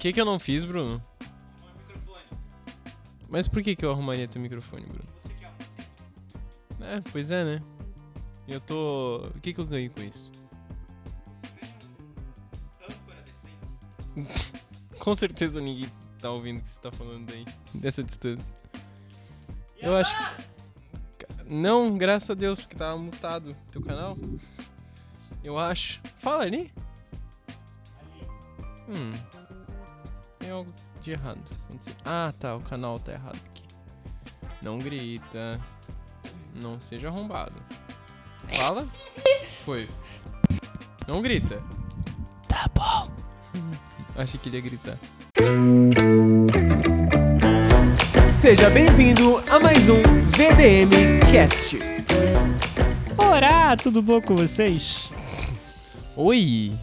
que, que eu não fiz, Bruno? Mas por que, que eu arrumaria teu microfone, Bruno? É, pois é, né? Eu tô. O que, que eu ganho com isso? com certeza ninguém tá ouvindo o que você tá falando aí, dessa distância. Eu acho que. Não, graças a Deus, porque tava mutado teu canal. Eu acho. Fala ali. Hum. Tem algo de errado. Ah, tá. O canal tá errado aqui. Não grita. Não seja arrombado. Fala. Foi. Não grita. Tá bom. Achei que ele ia gritar. Seja bem-vindo a mais um VDM Cast. Olá, tudo bom com vocês? Oi!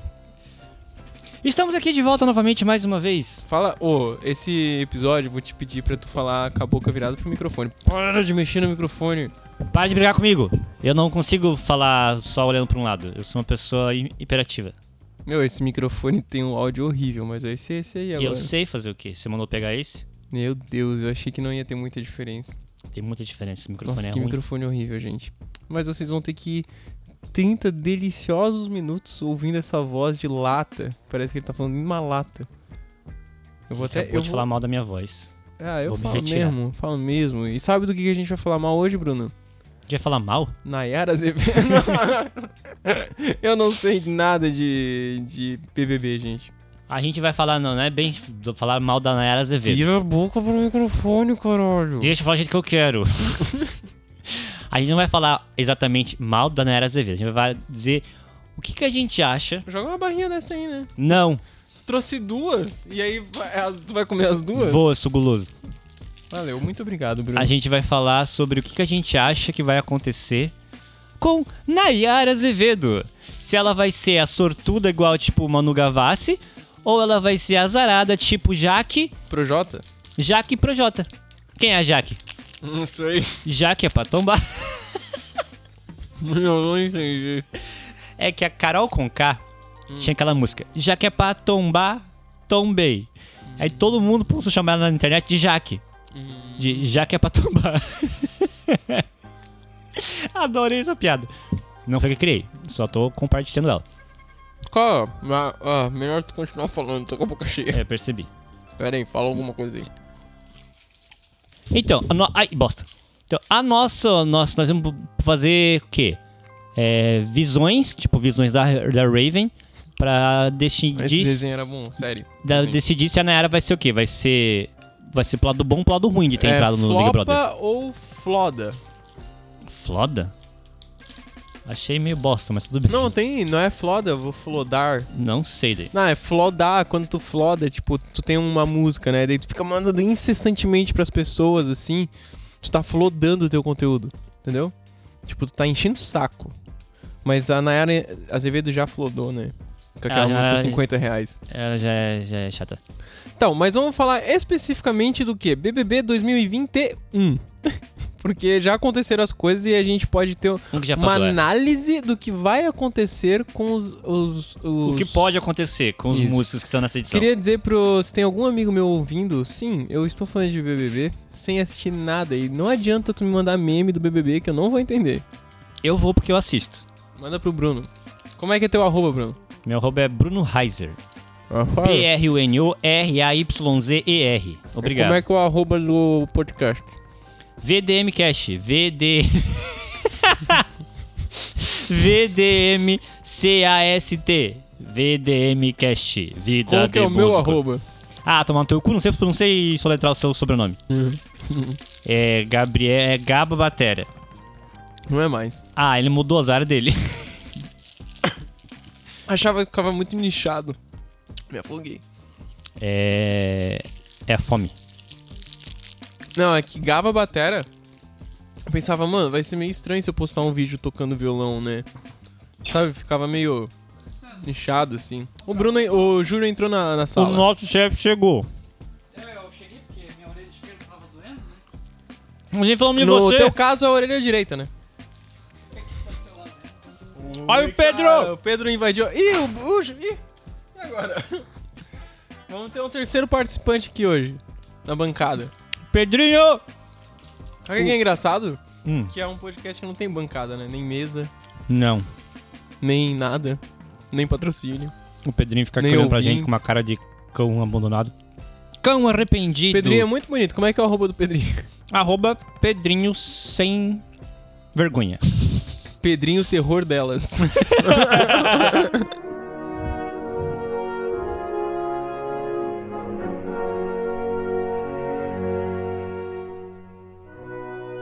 Estamos aqui de volta novamente mais uma vez. Fala, ô, esse episódio vou te pedir pra tu falar com a boca virada pro microfone. Para de mexer no microfone. Para de brigar comigo. Eu não consigo falar só olhando para um lado. Eu sou uma pessoa hi- hiperativa. Meu, esse microfone tem um áudio horrível, mas vai ser esse aí E agora. eu sei fazer o quê? Você mandou pegar esse? Meu Deus, eu achei que não ia ter muita diferença. Tem muita diferença. Esse microfone Nossa, é que ruim. microfone horrível, gente. Mas vocês vão ter que 30 deliciosos minutos ouvindo essa voz de lata. Parece que ele tá falando em uma lata. Eu vou até. Eu vou... falar mal da minha voz. Ah, eu vou me falo retirar. mesmo, falo mesmo. E sabe do que a gente vai falar mal hoje, Bruno? Já falar mal? Nayara Azevedo. eu não sei nada de, de BBB, gente. A gente vai falar, não, não é bem falar mal da Nayara Azevedo. Vira a boca pro microfone, caralho. Deixa eu falar do jeito que eu quero. a gente não vai falar exatamente mal da Nayara Azevedo. A gente vai dizer o que, que a gente acha. Joga uma barrinha dessa aí, né? Não, Tu trouxe duas. E aí tu vai comer as duas? vou, eu sou guloso. Valeu, muito obrigado, Bruno. A gente vai falar sobre o que, que a gente acha que vai acontecer com Nayara Azevedo. Se ela vai ser a sortuda igual tipo Manu Gavassi ou ela vai ser azarada tipo Jaque, Projota? Jaque Projota. Quem é a Jaque? Não sei. Jaque é pra tombar. Eu não entendi. É que a Carol Conká tinha aquela música Jaque é pra tombar, tombei. Aí todo mundo começou a chamar ela na internet de Jaque. De Jaque é pra tombar. Adorei essa piada. Não foi que eu criei, só tô compartilhando ela. Cara, mas, ah, melhor tu continuar falando, tô com a boca cheia. É, percebi. Pera aí, fala alguma coisa aí. Então, a no... ai, bosta. Então, a nossa, nós, nós vamos fazer o quê? É, visões, tipo visões da, da Raven, pra Esse decidir, desenho era bom, sério. da- decidir se a Nayara vai ser o quê? Vai ser, vai ser pro lado bom ou pro lado ruim de ter é, entrado no Big Brother. flopa ou floda? Floda? Achei meio bosta, mas tudo bem. Não, tem, não é floda, eu vou flodar. Não sei daí. Não, é flodar, quando tu floda, tipo, tu tem uma música, né? Daí tu fica mandando incessantemente pras pessoas, assim. Tu tá flodando o teu conteúdo, entendeu? Tipo, tu tá enchendo o saco. Mas a Nayara Azevedo já flodou, né? Com aquela Ah, já- música 50 reais. Ela já é, já é chata. Então, mas vamos falar especificamente do que? BBB 2021. Porque já aconteceram as coisas e a gente pode ter já uma passou, é. análise do que vai acontecer com os. os, O os- que pode acontecer com os Isso. músicos que estão nessa edição? Queria dizer pro. Se tem algum amigo meu ouvindo, sim, eu estou falando de BBB sem assistir nada. E não adianta tu me mandar meme do BBB que eu não vou entender. Eu vou porque eu assisto. Manda pro Bruno. Como é que é teu arroba, Bruno? Meu arroba é Bruno Heiser. P-R-U-N-O-R-A-Y-Z-E-R. Obrigado. Como é que é o arroba do podcast? VDM Cash. VD. VDM C-A-S-T. VDM Cast. Vida Qual que é o meu arroba? Ah, tomar no teu cu, não sei, não sei soletrar o seu sobrenome. É Gabriel. É Gaba Batera. Não é mais. Ah, ele mudou as áreas dele. Achava que ficava muito nichado. Me afoguei. É. É a fome. Não, é que Gaba Batera. Eu pensava, mano, vai ser meio estranho se eu postar um vídeo tocando violão, né? Sabe? Ficava meio nichado, assim. O Bruno, o Júlio entrou na, na O sala. nosso chefe chegou. Eu cheguei porque minha orelha esquerda tava doendo, né? A gente falando de No você. teu caso, a orelha direita, né? Olha o Pedro! O Pedro invadiu. Ih, o, o Ju- Ih, e agora? Vamos ter um terceiro participante aqui hoje, na bancada. Pedrinho! Sabe o que é engraçado? Hum. Que é um podcast que não tem bancada, né? Nem mesa, Não. nem nada, nem patrocínio. O Pedrinho fica Nem olhando pra gente com uma cara de cão abandonado. Cão arrependido. Pedrinho é muito bonito. Como é que é o arroba do Pedrinho? Arroba Pedrinho sem vergonha. Pedrinho terror delas.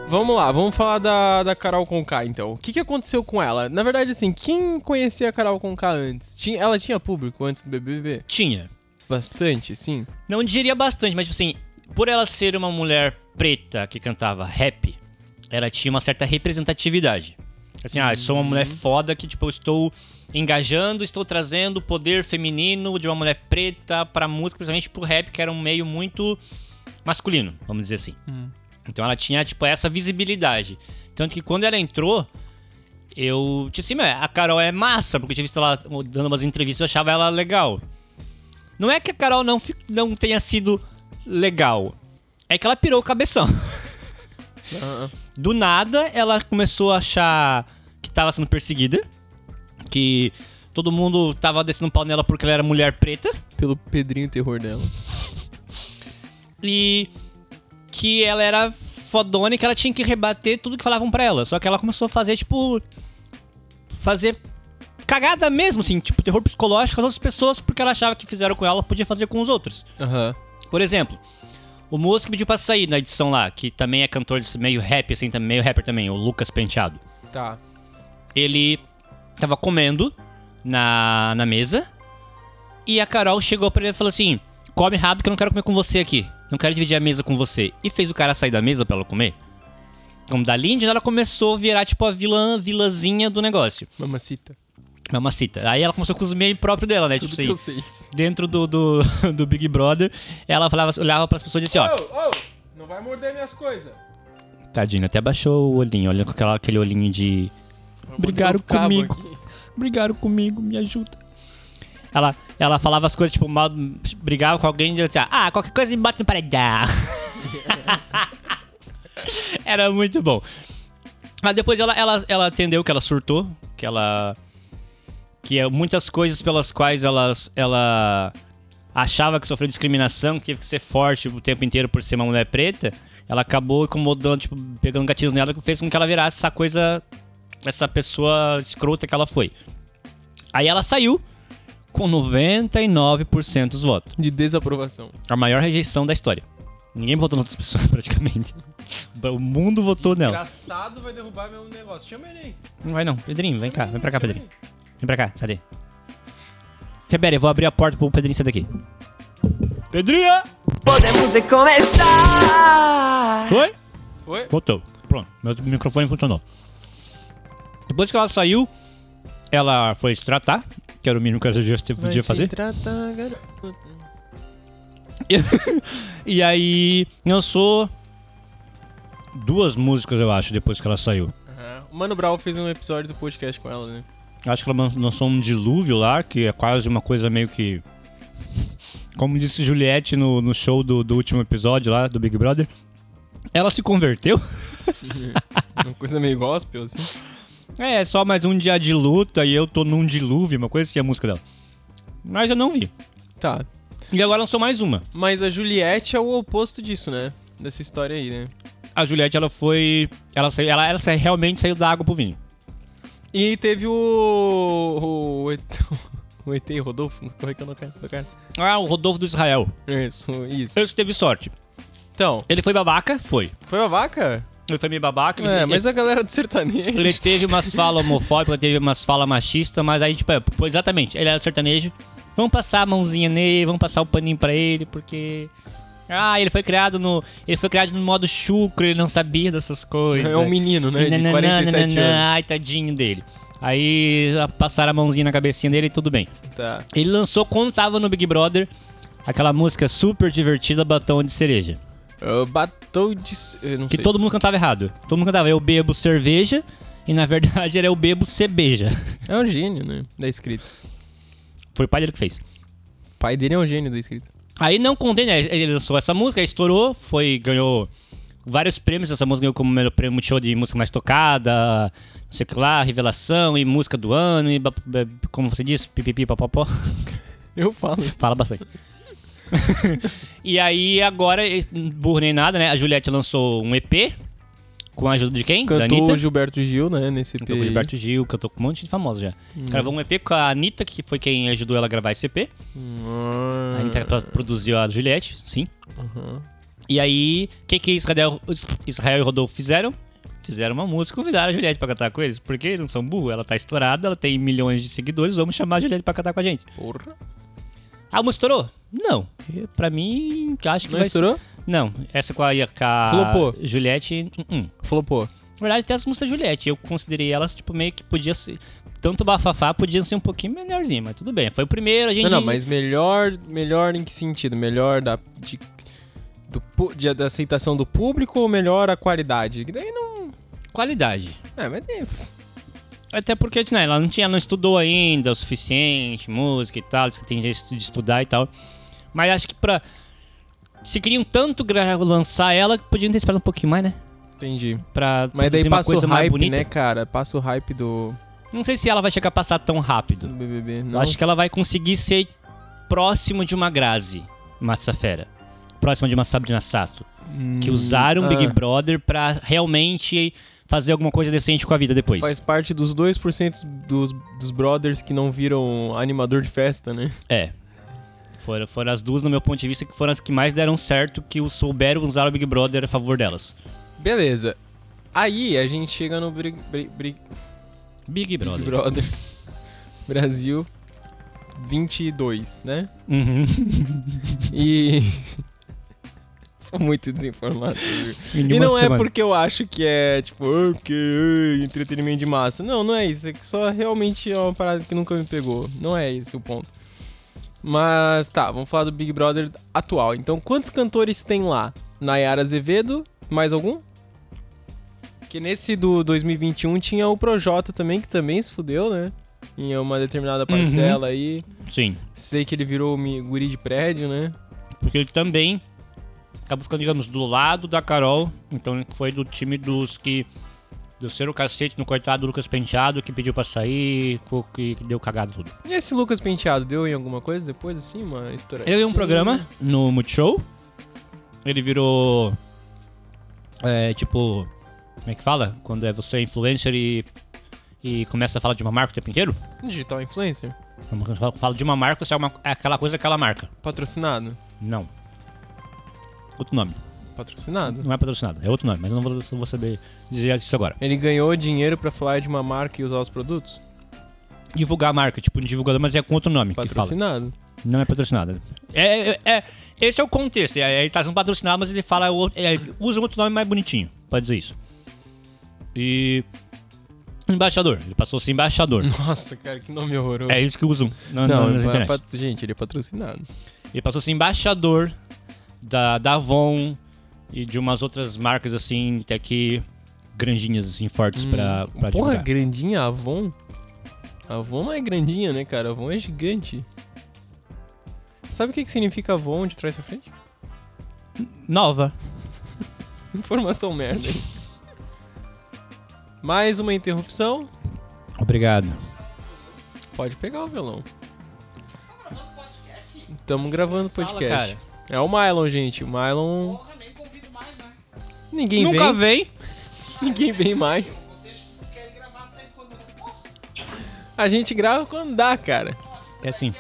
Vamos lá, vamos falar da, da Carol Conká, então. O que, que aconteceu com ela? Na verdade, assim, quem conhecia a Carol Conká antes? Tinha, ela tinha público antes do BBB? Tinha. Bastante, sim. Não diria bastante, mas tipo assim, por ela ser uma mulher preta que cantava rap, ela tinha uma certa representatividade. Assim, ah, eu sou uma mulher foda que, tipo, eu estou engajando, estou trazendo o poder feminino de uma mulher preta pra música, principalmente pro rap, que era um meio muito masculino, vamos dizer assim. Então ela tinha, tipo, essa visibilidade. Tanto que quando ela entrou, eu. Tipo assim, "Meu, a Carol é massa, porque eu tinha visto ela dando umas entrevistas eu achava ela legal. Não é que a Carol não, não tenha sido legal. É que ela pirou o cabeção. Ah, Do nada, ela começou a achar que tava sendo perseguida. Que todo mundo tava descendo um pau nela porque ela era mulher preta. pelo Pedrinho terror dela. E que ela era fodona e que ela tinha que rebater tudo que falavam pra ela. Só que ela começou a fazer, tipo. Fazer cagada mesmo, assim, tipo, terror psicológico com as outras pessoas porque ela achava que fizeram com ela, podia fazer com os outros. Aham. Por exemplo, o que pediu pra sair na edição lá, que também é cantor meio rap, assim, também, meio rapper também, o Lucas Penteado. Tá. Ele tava comendo na, na mesa e a Carol chegou pra ele e falou assim: come rápido que eu não quero comer com você aqui. Não quero dividir a mesa com você. E fez o cara sair da mesa pra ela comer. Como dali em diante, ela começou a virar tipo a vilã, vilazinha do negócio. Mamacita. Mamacita. Aí ela começou com os meios próprios dela, né? Tudo tipo que eu assim, sei. dentro do, do, do Big Brother, ela falava, olhava pras pessoas e disse, ó, Ô, ô, não vai morder minhas coisas. Tadinho, até baixou o olhinho, olha com aquela, aquele olhinho de. Brigaram comigo. Brigaram comigo, me ajuda. Ela, ela falava as coisas, tipo, mal, brigava com alguém e dizia, ah, qualquer coisa me bota no paredão. Era muito bom. Mas depois ela, ela, ela entendeu que ela surtou, que ela. Que é muitas coisas pelas quais ela, ela achava que sofreu discriminação, que teve que ser forte o tempo inteiro por ser uma mulher preta, ela acabou incomodando, tipo, pegando gatilhos nela, que fez com que ela virasse essa coisa, essa pessoa escrota que ela foi. Aí ela saiu com 99% dos votos. De desaprovação. A maior rejeição da história. Ninguém votou nas outras pessoas, praticamente. O mundo votou nela. Desgraçado vai derrubar meu negócio. Chama ele aí. Não vai não. Pedrinho, vem cá. Vem pra cá, Pedrinho. Vem pra cá, cadê? Rebere, eu vou abrir a porta pro Pedrinho sair daqui. Pedrinho! Podemos recomeçar. Oi? Foi? Voltou. Pronto, meu microfone funcionou. Depois que ela saiu, ela foi se tratar, que era o mínimo que ela já podia fazer. Trata, garoto. E aí lançou duas músicas, eu acho, depois que ela saiu. Aham. O Mano Brown fez um episódio do podcast com ela, né? Acho que ela lan- lançou um dilúvio lá, que é quase uma coisa meio que. Como disse Juliette no, no show do, do último episódio lá do Big Brother. Ela se converteu. Uma coisa meio gospel, assim. É, só mais um dia de luta e eu tô num dilúvio, uma coisa assim, a música dela. Mas eu não vi. Tá. E agora lançou mais uma. Mas a Juliette é o oposto disso, né? Dessa história aí, né? A Juliette, ela foi. Ela, saiu- ela, ela realmente saiu da água pro vinho. E teve o. O. O ET Rodolfo. Como é que é o nome do cara? Ah, o Rodolfo do Israel. Isso, isso. Ele teve sorte. Então, Ele foi babaca? Foi. foi a vaca? Ele foi meio babaca. É, ele, mas a galera do sertanejo. ele teve umas falas homofóbicas, teve umas falas machistas, mas aí, tipo, é, pô, exatamente, ele era sertanejo. Vamos passar a mãozinha nele, vamos passar o paninho pra ele, porque. Ah, ele foi criado no. Ele foi criado no modo chucro, ele não sabia dessas coisas. É um menino, né? De Nananã, 47 nananã, anos. Ai, tadinho dele. Aí passaram a mãozinha na cabecinha dele e tudo bem. Tá. Ele lançou quando tava no Big Brother aquela música super divertida, Batom de Cereja. Uh, batou de. Eu não Que sei. todo mundo cantava errado. Todo mundo cantava eu bebo cerveja e na verdade era eu bebo cebeja. É um gênio, né? Da escrita. Foi o pai dele que fez. pai dele é um gênio da escrita. Aí não contém, né? Ele lançou essa música, estourou, foi, ganhou vários prêmios. Essa música ganhou como melhor prêmio Multishow de música mais tocada, não sei o que lá, revelação e música do ano, e como você disse, pipipi, papapó. Eu falo. Fala bastante. e aí, agora, burro nem nada, né? A Juliette lançou um EP com a ajuda de quem? da Cantou o Gilberto Gil, né, nesse EP. Cantou com Gilberto Gil, cantou com um monte de famosos já. Gravou um EP com a Anitta, que foi quem ajudou ela a gravar esse EP. Ah, A Anitta pro- produziu a Juliette, sim. aham. E aí, o que que Israel, Israel e Rodolfo fizeram? Fizeram uma música e convidaram a Juliette pra cantar com eles. Porque eles não são burros, ela tá estourada, ela tem milhões de seguidores, vamos chamar a Juliette pra cantar com a gente. Porra. A música estourou? Não. Pra mim, acho que Não vai estourou? Ser... Não, essa com a, com a Flopou. Juliette... uh -uh. Flopou. Na verdade, tem as músicas da Juliette. Eu considerei elas, tipo, meio que podia ser... Tanto bafafá podia ser um pouquinho melhorzinho, mas tudo bem. Foi o primeiro, a gente... Não, não, mas melhor, melhor em que sentido? Melhor da, de, do, de- da aceitação do público ou melhor a qualidade? Que daí não... Qualidade. É, mas daí... Até porque, né, ela não tinha, não estudou ainda o suficiente, música e tal, que tem jeito de estudar e tal. Mas acho que pra. Se queriam tanto lançar ela, podiam ter esperado um pouquinho mais, né? Entendi. Pra Mas daí passa o hype, né, cara? Passa o hype do, Não sei se ela vai chegar a passar tão do rápido. BBB. Eu Não? acho que ela vai conseguir ser próximo de uma Grazi Massafera. Próximo de uma Sabrina Sato. Que usaram o Big ah. Brother pra realmente fazer alguma coisa decente com a vida depois. Faz parte dos 2% dos, dos brothers que não viram animador de festa, né? É. Foram, foram as duas, no meu ponto de vista, que foram as que mais deram certo, que o souberam usar o Big Brother a favor delas. Beleza. Aí a gente chega no Big, Big, Big Big Brother. Brother Brasil 22, né? Uhum. E. Sou muito desinformado. E não é semana. porque eu acho que é, tipo, porque entretenimento de massa. Não, não é isso. É que só realmente é uma parada que nunca me pegou. Não é esse o ponto. Mas tá, vamos falar do Big Brother atual. Então, quantos cantores tem lá? Nayara Azevedo, mais algum? Que nesse do 2021 tinha o Projota também, que também se fudeu, né? Em uma determinada parcela aí. Sim. Sei que ele virou guri de prédio, né? Porque ele também acabou ficando, digamos, do lado da Carol. Então ele foi do time dos que. Do ser o cacete no coitado do Lucas Penteado, que pediu pra sair, que deu cagada tudo. E esse Lucas Penteado deu em alguma coisa depois, assim? Uma história? Ele tem um programa no Multishow. Ele virou. É, tipo. Como é que fala? Quando é você influencer e. E começa a falar de uma marca o tempo inteiro? Digital influencer? Quando você fala- fala de uma marca, você é, uma, é aquela coisa daquela marca. Patrocinado? Não. Outro nome. Patrocinado? Não é patrocinado, é outro nome, mas eu não vou, não vou saber dizer isso agora. Ele ganhou dinheiro pra falar de uma marca e usar os produtos? Divulgar a marca, tipo divulgador, mas é com outro nome que fala. Patrocinado? Não é patrocinado. É, é, é- esse é o contexto. É, ele tá sendo patrocinado, mas ele fala é, usa outro nome mais bonitinho, pode dizer isso. E. Embaixador. Ele passou a ser embaixador. Nossa, cara, que nome horroroso. é isso que usam Não, nas é pat- gente, ele é patrocinado. Ele passou a ser embaixador da, da Avon e de umas outras marcas assim, que aqui grandinhas assim, fortes pra, pra Hum, Porra, divulgar. grandinha Avon? Avon não é grandinha, né, cara? Avon é gigante. Sabe o que, que significa Avon de trás pra frente? Nova. Informação merda, hein? Mais uma interrupção. Obrigado. Pode pegar o violão. Estamos gravando Fala, podcast. cara. É o Mylon, gente. O Mylon. Porra, Ninguém Nunca vem. vem. Ninguém vem mais. Vocês querem gravar sempre quando eu não posso? A gente grava quando dá, cara. É assim.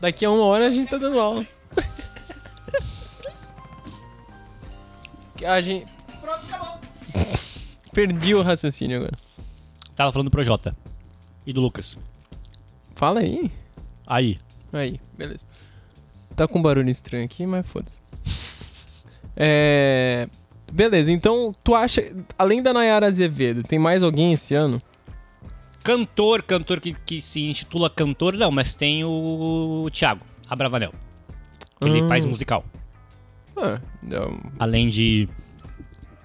Daqui a uma hora a gente tá dando aula. a gente. Pronto, acabou. Perdi o raciocínio agora. Tava falando do Projota. E do Lucas. Fala aí. Aí. Aí, beleza. Tá com um barulho estranho aqui, mas foda-se. É. Beleza, então tu acha. Além da Nayara Azevedo, tem mais alguém esse ano? Cantor, cantor que, que se intitula cantor, não, mas tem o Thiago Abravanel. Ele Hum. faz musical. Ah, não. Além de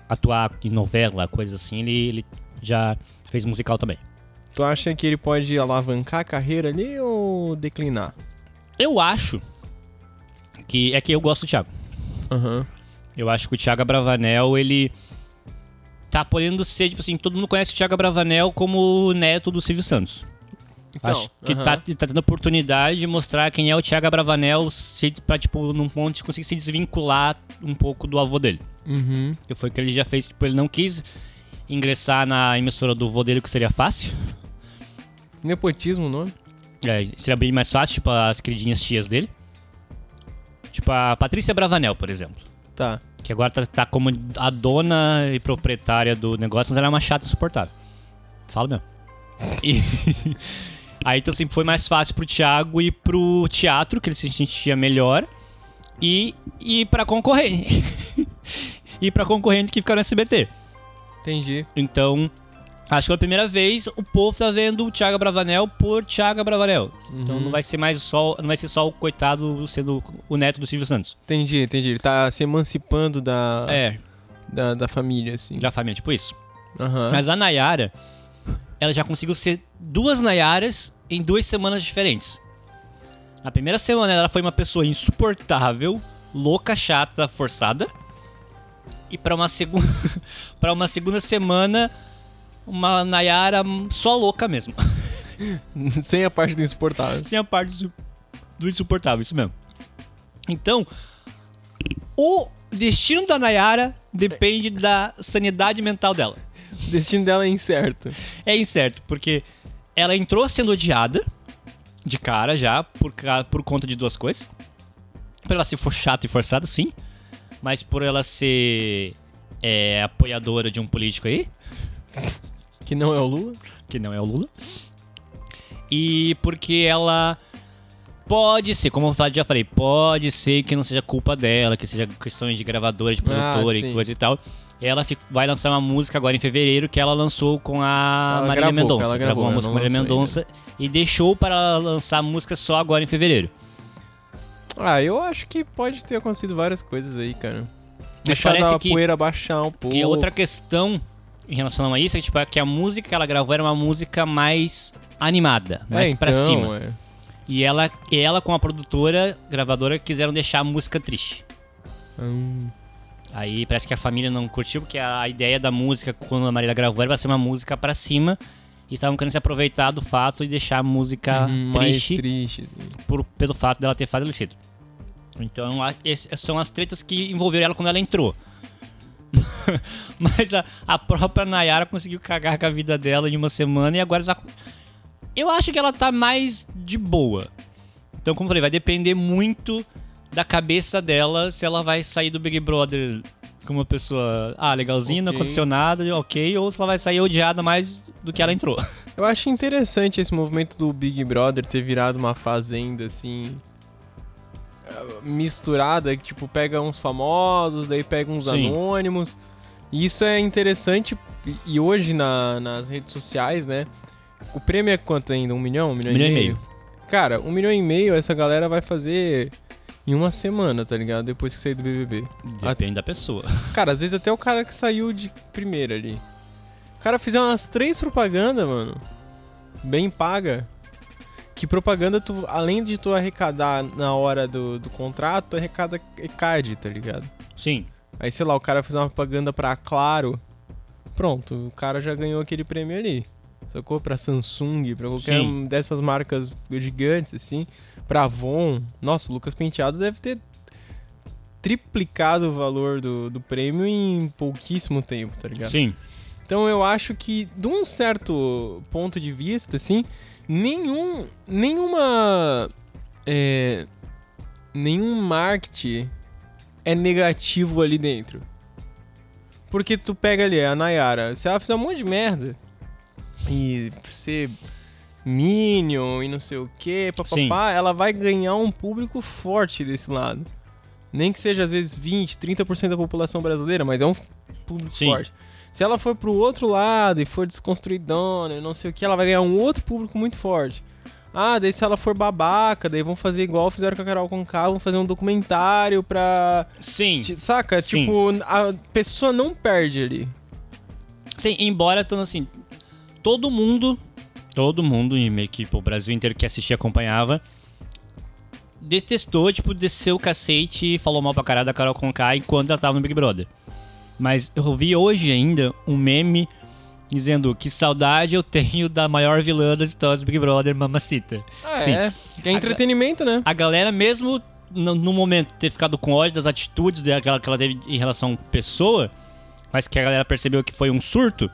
atuar em novela, coisa assim, ele, ele já fez musical também. Tu acha que ele pode alavancar a carreira ali ou declinar? Eu acho que é que eu gosto do Thiago. Aham. Eu acho que o Thiago Bravanel, ele tá podendo ser, tipo assim, todo mundo conhece o Thiago Bravanel como o neto do Silvio Santos. Então, acho que aham. tá, tá tendo a oportunidade de mostrar quem é o Thiago Bravanel se, pra, tipo, num ponto de conseguir se desvincular um pouco do avô dele. Uhum. Que foi o que ele já fez, tipo, ele não quis ingressar na emissora do vô dele, que seria fácil. Nepotismo o nome? É, seria bem mais fácil, tipo, as queridinhas tias dele. Tipo, a Patrícia Bravanel, por exemplo. Tá. Que agora tá, tá como a dona e proprietária do negócio, mas ela é uma chata insuportável. Fala mesmo. E... Aí então sempre foi mais fácil pro Thiago ir pro teatro, que ele se sentia melhor, e ir pra concorrente. ir pra concorrente que fica no SBT. Entendi. Então, acho que pela primeira vez o povo tá vendo o Thiago Bravanel por Thiago Bravanel. Então Uhum. não vai ser mais só, não vai ser só o coitado sendo o neto do Silvio Santos. Entendi, entendi. Ele tá se emancipando da, É, da, da família, assim. da família, tipo isso. Aham. Mas a Nayara, ela já conseguiu ser duas Nayaras em duas semanas diferentes. Na primeira semana ela foi uma pessoa insuportável, louca, chata, forçada. E pra uma segunda para uma segunda semana uma Nayara só louca mesmo. Sem a parte do insuportável. Sem a parte do- insuportável, isso mesmo. Então, o destino da Nayara depende da sanidade mental dela. O destino dela é incerto. É incerto, porque ela entrou sendo odiada de cara já por, por conta de duas coisas. Por ela ser for chata e forçada, sim. Mas por ela ser é, apoiadora de um político aí, Que não é o Lula. que não é o Lula. E porque ela pode ser, como eu já falei, pode ser que não seja culpa dela, que seja questões de gravadora, de produtora sim. e coisa e tal. Ela vai lançar uma música agora em fevereiro que ela lançou com a Ela Marília Mendonça. ela Gravou gravou, uma música com a Marília Mendonça e deixou para lançar a música só agora em fevereiro. Ah, eu acho que pode ter acontecido várias coisas aí, cara. Deixar a poeira baixar um pouco. E outra questão em relação a isso é que, tipo, é que a música que ela gravou era uma música mais animada, mais é, pra então, cima. É. E ela, e ela com a produtora, gravadora, quiseram deixar a música triste. Hum, Aí parece que a família não curtiu, porque a ideia da música, quando a Marília gravou, era pra ser uma música pra cima. E estavam querendo se aproveitar do fato e deixar a música hum, mais triste triste. assim. por- pelo fato dela ter falecido. Então, a- são as tretas que envolveram ela quando ela entrou. Mas a, a própria Nayara conseguiu cagar com a vida dela em uma semana e agora já. Eu acho que ela tá mais de boa. Então, como eu falei, vai depender muito da cabeça dela se ela vai sair do Big Brother como uma pessoa, ah, legalzinha, não Ok. aconteceu nada, ok, ou se ela vai sair odiada mais do que ela entrou. Eu acho interessante esse movimento do Big Brother ter virado uma fazenda assim. Misturada, que tipo, pega uns famosos, daí pega uns Sim. anônimos. E isso é interessante. e- hoje na- nas redes sociais, né? O prêmio é quanto ainda? Um milhão? Um milhão, Um milhão e e meio? meio. Cara, um milhão e meio essa galera vai fazer em uma semana, tá ligado? Depois que sair do BBB. Depende da pessoa. Cara, às vezes até o cara que saiu de primeira ali. O cara fizer umas três propagandas, mano. Bem paga. Que propaganda tu, além de tu arrecadar na hora do, do contrato, tu arrecada ECAD, tá ligado? Sim. Aí, sei lá, o cara fizer uma propaganda pra Claro. Pronto, o cara já ganhou aquele prêmio ali. Sacou? Pra Samsung, pra qualquer Sim. dessas marcas gigantes, assim. Pra Avon. Nossa, o Lucas Penteado deve ter triplicado o valor do, do prêmio em pouquíssimo tempo, tá ligado? Sim. Então eu acho que, de um certo ponto de vista, assim, nenhum. Nenhuma. É, nenhum marketing é negativo ali dentro. Porque tu pega ali a Nayara, se ela fizer um monte de merda e ser Minion e não sei o que, papapá, ela vai ganhar um público forte desse lado. Nem que seja às vezes 20, 30% da população brasileira, mas é um público Sim. forte. Se ela for pro outro lado e for desconstruidona e não sei o que, ela vai ganhar um outro público muito forte. Ah, daí se ela for babaca, daí vão fazer igual fizeram com a Carol Conká, vão fazer um documentário pra... Sim. Saca? Sim. Tipo, a pessoa não perde ali. Sim, embora, então, assim, todo mundo, todo mundo, e meio que o Brasil inteiro que assistia acompanhava, detestou, tipo, desceu o cacete e falou mal pra caralho da Carol Conká enquanto ela tava no Big Brother. Mas eu vi hoje ainda um meme dizendo que saudade eu tenho da maior vilã das histórias do Big Brother, Mamacita. Ah, Sim. é. É entretenimento, né? A galera, mesmo no, no momento ter ficado com ódio das atitudes dela, que ela teve em relação à pessoa, mas que a galera percebeu que foi um surto,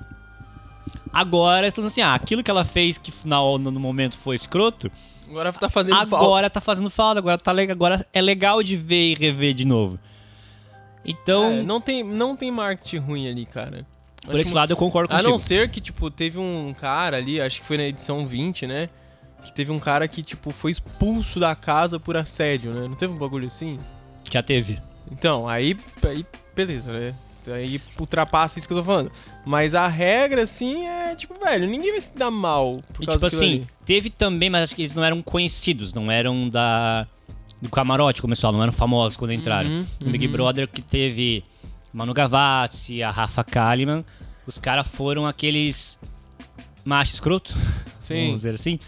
agora estão assim, ah, aquilo que ela fez que no, no momento foi escroto, Agora tá fazendo agora falta. tá fazendo falta, agora, tá, agora é legal de ver e rever de novo. Então, É, não, tem, não tem marketing ruim ali, cara. por Acho esse muito- lado eu concordo A contigo. não ser que, tipo, teve um cara ali, acho que foi na edição 20, né? Que teve um cara que, tipo, foi expulso da casa por assédio, né? Não teve um bagulho assim? Já teve. Então, aí, aí beleza, né? Aí ultrapassa isso que eu tô falando. Mas a regra, assim, é tipo, velho, ninguém vai se dar mal por E causa tipo assim, ali. teve também, mas acho que eles não eram conhecidos, não eram da do camarote, como pessoal, não eram famosos quando entraram. Uhum, No Big uhum. Brother que teve Manu Gavazzi, a Rafa Kalimann, os caras foram aqueles macho escroto, Sim. vamos dizer assim,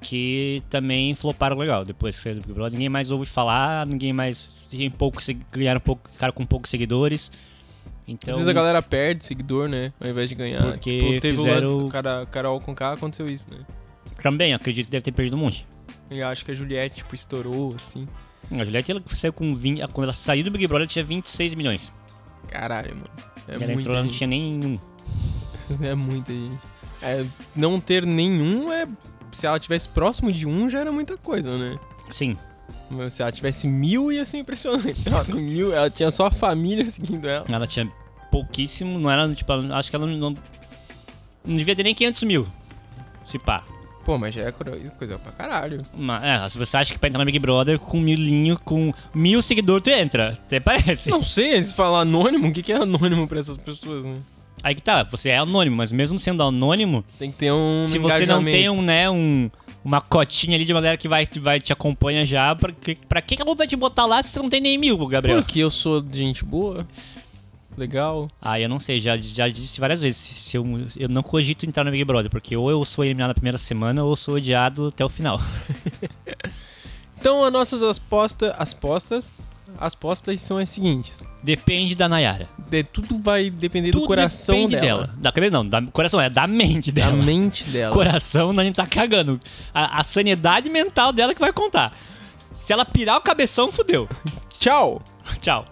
que também floparam legal. Depois que saiu do Big Brother, ninguém mais ouve falar, ninguém mais tem pouco, ganharam pouco, cara com poucos seguidores. Então, Às vezes a galera perde seguidor, né? Ao invés de ganhar. Porque tipo, teve o fizeram- lance do cara, Carol com K, aconteceu isso, né? também acredito que deve ter perdido um monte. E acho que a Juliette, tipo, estourou, assim. A Juliette ela saiu com 20, quando ela saiu do Big Brother, ela tinha 26 milhões. Caralho, mano. É e ela entrou, ela não tinha nenhum. É muita gente. É, não ter nenhum é. Se ela tivesse próximo de um, já era muita coisa, né? Sim. Mas se ela tivesse mil, ia ser impressionante. Ela, mil, ela tinha só a família seguindo ela. Ela tinha pouquíssimo, não era, tipo, acho que ela não, não, não devia ter nem 500 mil. Se pá. Pô, mas já é coisa pra caralho. Mas, é, se você acha que pra entrar no Big Brother com milinho, com mil seguidores, tu entra. Até parece. Não sei, eles falam anônimo, o que que é anônimo pra essas pessoas, né? Aí que tá, você é anônimo, mas mesmo sendo anônimo, Tem que ter um. se você não tem um, né, um, uma cotinha ali de uma galera que vai, vai te acompanha já, pra que, pra que que ela vai te botar lá se você não tem nem mil, Gabriel? Porque eu sou de gente boa. Legal. Ah, eu não sei, já, já disse várias vezes. Se eu, eu não cogito entrar no Big Brother, porque ou eu sou eliminado na primeira semana ou eu sou odiado até o final. Então, as nossas apostas. As postas. As postas são as seguintes. Depende da Nayara. De, tudo vai depender Tudo do coração depende dela. dela. Da cabeça não, da coração é da mente Da dela. mente dela. Coração não a gente tá cagando. A, a sanidade mental dela que vai contar. Se ela pirar o cabeção, fudeu. Tchau! Tchau.